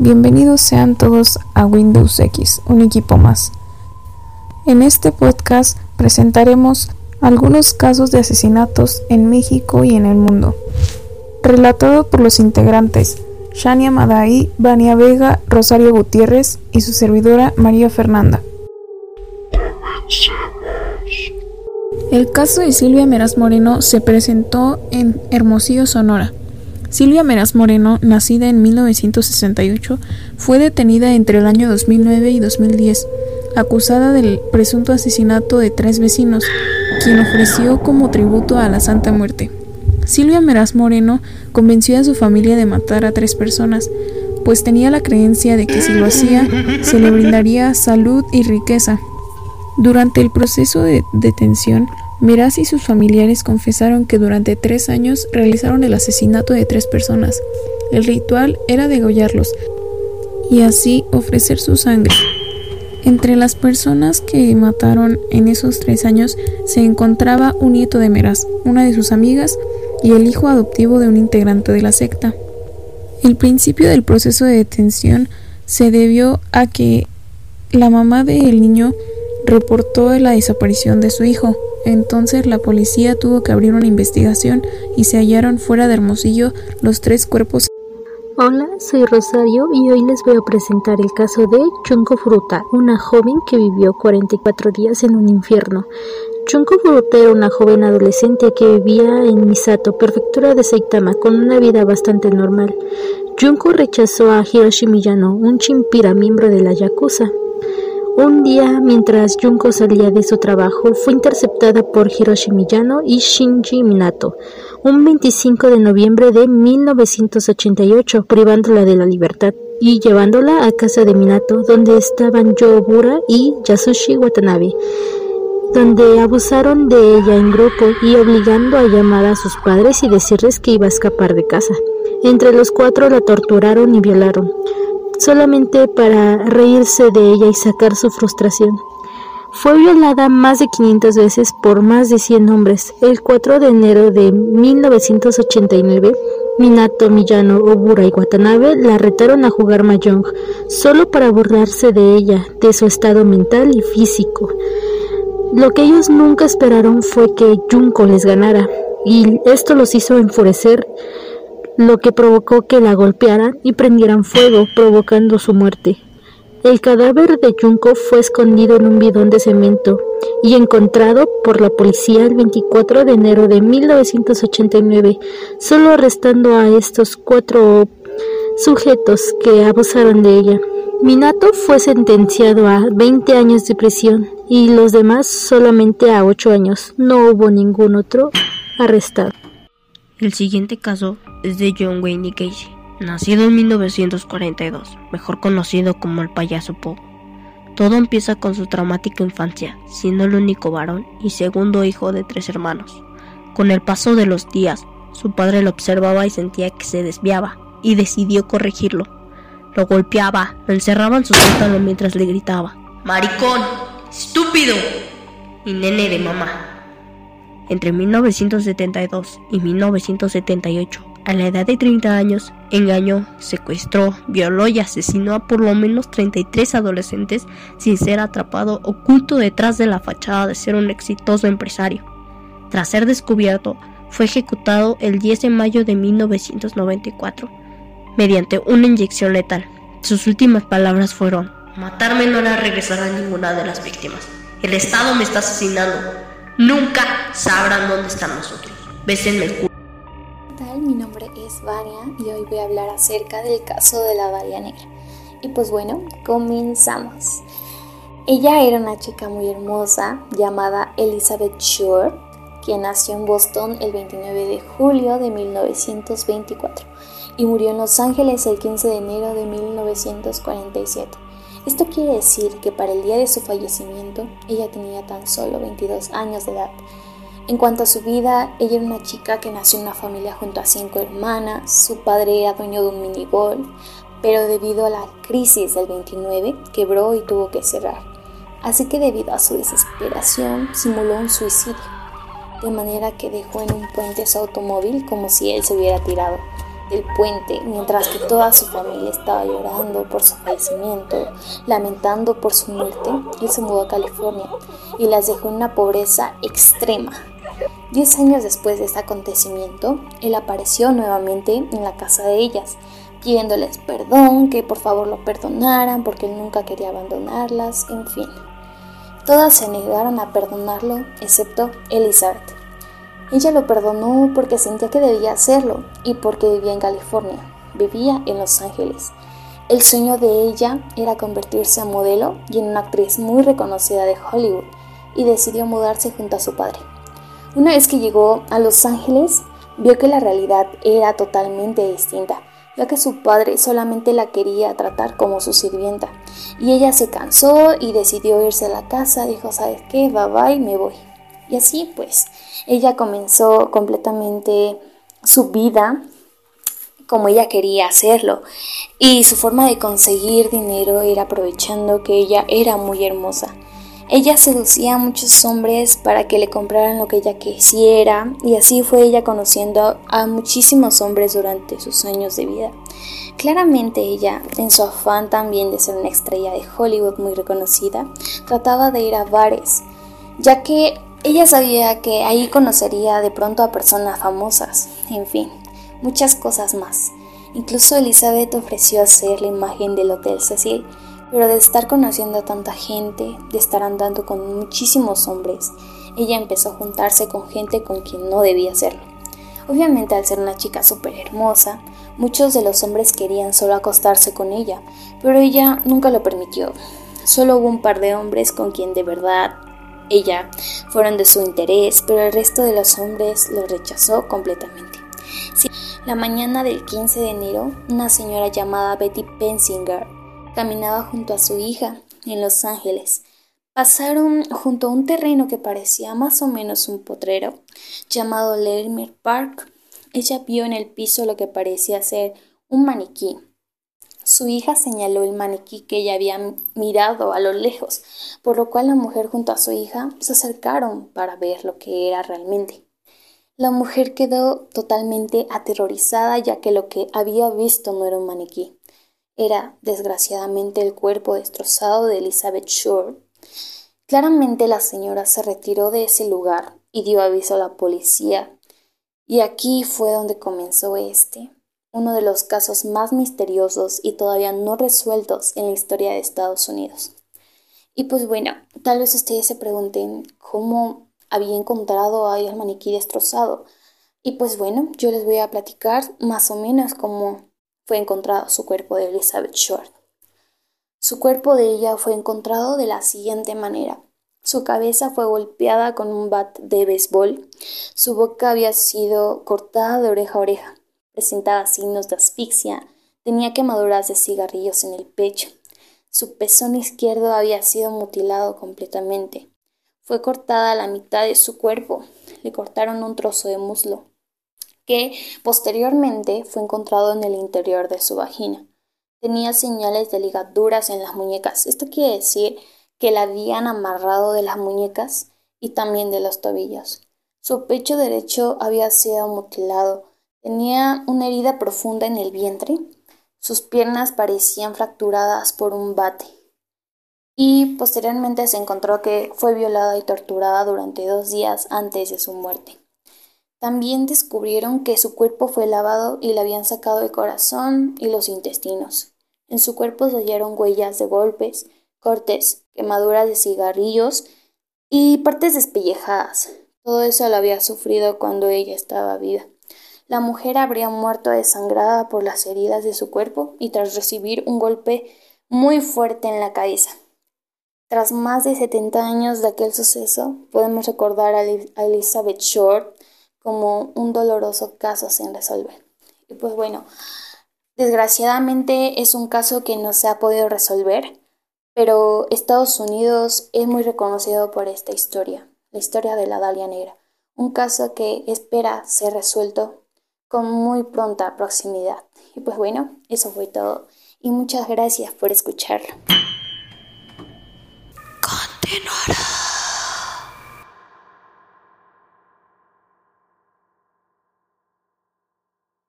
Bienvenidos sean todos a Windows X, un equipo más. En este podcast presentaremos algunos casos de asesinatos en México y en el mundo, relatado por los integrantes Shania Madai, Vania Vega, Rosario Gutiérrez y su servidora María Fernanda. El caso de Silvia Meraz Moreno se presentó en Hermosillo, Sonora. Silvia Meraz Moreno, nacida en 1968, fue detenida entre el año 2009 y 2010, acusada del presunto asesinato de tres vecinos, quien ofreció como tributo a la Santa Muerte. Silvia Meraz Moreno convenció a su familia de matar a tres personas, pues tenía la creencia de que si lo hacía, se le brindaría salud y riqueza. Durante el proceso de detención, Meraz y sus familiares confesaron que durante tres años realizaron el asesinato de tres personas. El ritual era degollarlos y así ofrecer su sangre. Entre las personas que mataron en esos tres años se encontraba un nieto de Meraz, una de sus amigas y el hijo adoptivo de un integrante de la secta. El principio del proceso de detención se debió a que la mamá del niño reportó la desaparición de su hijo. Entonces la policía tuvo que abrir una investigación y se hallaron fuera de Hermosillo los tres cuerpos. Hola, soy Rosario y hoy les voy a presentar el caso de Chunko Fruta, una joven que vivió 44 días en un infierno. Chunko Furuta era una joven adolescente que vivía en Misato, prefectura de Saitama, con una vida bastante normal. Junko rechazó a Hiroshi Miyano, un chimpira miembro de la Yakuza. Un día, mientras Junko salía de su trabajo, fue interceptada por Hiroshi Miyano y Shinji Minato, un 25 de noviembre de 1988, privándola de la libertad y llevándola a casa de Minato, donde estaban Yobura y Yasushi Watanabe, donde abusaron de ella en grupo y obligando a llamar a sus padres y decirles que iba a escapar de casa. Entre los cuatro la torturaron y violaron solamente para reírse de ella y sacar su frustración. Fue violada más de 500 veces por más de 100 hombres. El 4 de enero de 1989, Minato, Miyano, Obura y Watanabe la retaron a jugar mahjong, solo para burlarse de ella, de su estado mental y físico. Lo que ellos nunca esperaron fue que Junko les ganara, y esto los hizo enfurecer lo que provocó que la golpearan y prendieran fuego, provocando su muerte. El cadáver de Junko fue escondido en un bidón de cemento y encontrado por la policía el 24 de enero de 1989, solo arrestando a estos cuatro sujetos que abusaron de ella. Minato fue sentenciado a 20 años de prisión y los demás solamente a 8 años. No hubo ningún otro arrestado. El siguiente caso es de John Wayne Gacy, nacido en 1942, mejor conocido como el payaso Poe. Todo empieza con su traumática infancia, siendo el único varón y segundo hijo de tres hermanos. Con el paso de los días, su padre lo observaba y sentía que se desviaba, y decidió corregirlo. Lo golpeaba, lo encerraba en su sótano mientras le gritaba, ¡Maricón! ¡Estúpido! Y nene de mamá. Entre 1972 y 1978, a la edad de 30 años, engañó, secuestró, violó y asesinó a por lo menos 33 adolescentes sin ser atrapado oculto detrás de la fachada de ser un exitoso empresario. Tras ser descubierto, fue ejecutado el 10 de mayo de 1994 mediante una inyección letal. Sus últimas palabras fueron, matarme no hará regresar a ninguna de las víctimas. El Estado me está asesinando nunca sabrán dónde están nosotros. Bésenme el culo. ¿Qué tal? Mi nombre es Vania y hoy voy a hablar acerca del caso de la Varia Negra. Y pues bueno, comenzamos. Ella era una chica muy hermosa llamada Elizabeth Shore, quien nació en Boston el 29 de julio de 1924 y murió en Los Ángeles el 15 de enero de 1947. Esto quiere decir que para el día de su fallecimiento ella tenía tan solo 22 años de edad. En cuanto a su vida, ella era una chica que nació en una familia junto a cinco hermanas, su padre era dueño de un minigolf, pero debido a la crisis del 29 quebró y tuvo que cerrar. Así que debido a su desesperación simuló un suicidio, de manera que dejó en un puente su automóvil como si él se hubiera tirado. Del puente, mientras que toda su familia estaba llorando por su fallecimiento, lamentando por su muerte, él se mudó a California y las dejó en una pobreza extrema. Diez años después de este acontecimiento, él apareció nuevamente en la casa de ellas, pidiéndoles perdón, que por favor lo perdonaran porque él nunca quería abandonarlas, en fin. Todas se negaron a perdonarlo, excepto Elizabeth. Ella lo perdonó porque sentía que debía hacerlo y porque vivía en California, vivía en Los Ángeles. El sueño de ella era convertirse en modelo y en una actriz muy reconocida de Hollywood y decidió mudarse junto a su padre. Una vez que llegó a Los Ángeles, vio que la realidad era totalmente distinta, ya que su padre solamente la quería tratar como su sirvienta. Y ella se cansó y decidió irse a la casa, dijo, ¿sabes qué? Bye bye, me voy. Y así pues, ella comenzó completamente su vida como ella quería hacerlo. Y su forma de conseguir dinero era aprovechando que ella era muy hermosa. Ella seducía a muchos hombres para que le compraran lo que ella quisiera y así fue ella conociendo a muchísimos hombres durante sus años de vida. Claramente ella, en su afán también de ser una estrella de Hollywood muy reconocida, trataba de ir a bares, ya que ella sabía que ahí conocería de pronto a personas famosas, en fin, muchas cosas más. Incluso Elizabeth ofreció hacer la imagen del Hotel Cecil, pero de estar conociendo a tanta gente, de estar andando con muchísimos hombres, ella empezó a juntarse con gente con quien no debía hacerlo. Obviamente al ser una chica súper hermosa, muchos de los hombres querían solo acostarse con ella, pero ella nunca lo permitió. Solo hubo un par de hombres con quien de verdad ella fueron de su interés, pero el resto de los hombres lo rechazó completamente. La mañana del 15 de enero, una señora llamada Betty Pensinger caminaba junto a su hija en Los Ángeles. Pasaron junto a un terreno que parecía más o menos un potrero, llamado Lermer Park. Ella vio en el piso lo que parecía ser un maniquí su hija señaló el maniquí que ella había mirado a lo lejos, por lo cual la mujer junto a su hija se acercaron para ver lo que era realmente. La mujer quedó totalmente aterrorizada ya que lo que había visto no era un maniquí. Era, desgraciadamente, el cuerpo destrozado de Elizabeth Shore. Claramente la señora se retiró de ese lugar y dio aviso a la policía. Y aquí fue donde comenzó este, uno de los casos más misteriosos y todavía no resueltos en la historia de Estados Unidos. Y pues bueno, tal vez ustedes se pregunten cómo había encontrado a el maniquí destrozado. Y pues bueno, yo les voy a platicar más o menos cómo fue encontrado su cuerpo de Elizabeth Short. Su cuerpo de ella fue encontrado de la siguiente manera. Su cabeza fue golpeada con un bat de béisbol. Su boca había sido cortada de oreja a oreja presentaba signos de asfixia, tenía quemaduras de cigarrillos en el pecho. Su pezón izquierdo había sido mutilado completamente. Fue cortada la mitad de su cuerpo. Le cortaron un trozo de muslo, que posteriormente fue encontrado en el interior de su vagina. Tenía señales de ligaduras en las muñecas. Esto quiere decir que la habían amarrado de las muñecas y también de los tobillos. Su pecho derecho había sido mutilado Tenía una herida profunda en el vientre, sus piernas parecían fracturadas por un bate y posteriormente se encontró que fue violada y torturada durante dos días antes de su muerte. También descubrieron que su cuerpo fue lavado y le habían sacado el corazón y los intestinos. En su cuerpo se hallaron huellas de golpes, cortes, quemaduras de cigarrillos y partes despellejadas. Todo eso lo había sufrido cuando ella estaba viva. La mujer habría muerto desangrada por las heridas de su cuerpo y tras recibir un golpe muy fuerte en la cabeza. Tras más de 70 años de aquel suceso, podemos recordar a Elizabeth Short como un doloroso caso sin resolver. Y pues bueno, desgraciadamente es un caso que no se ha podido resolver, pero Estados Unidos es muy reconocido por esta historia, la historia de la Dalia Negra, un caso que espera ser resuelto con muy pronta proximidad. Y pues bueno, eso fue todo. Y muchas gracias por escucharlo.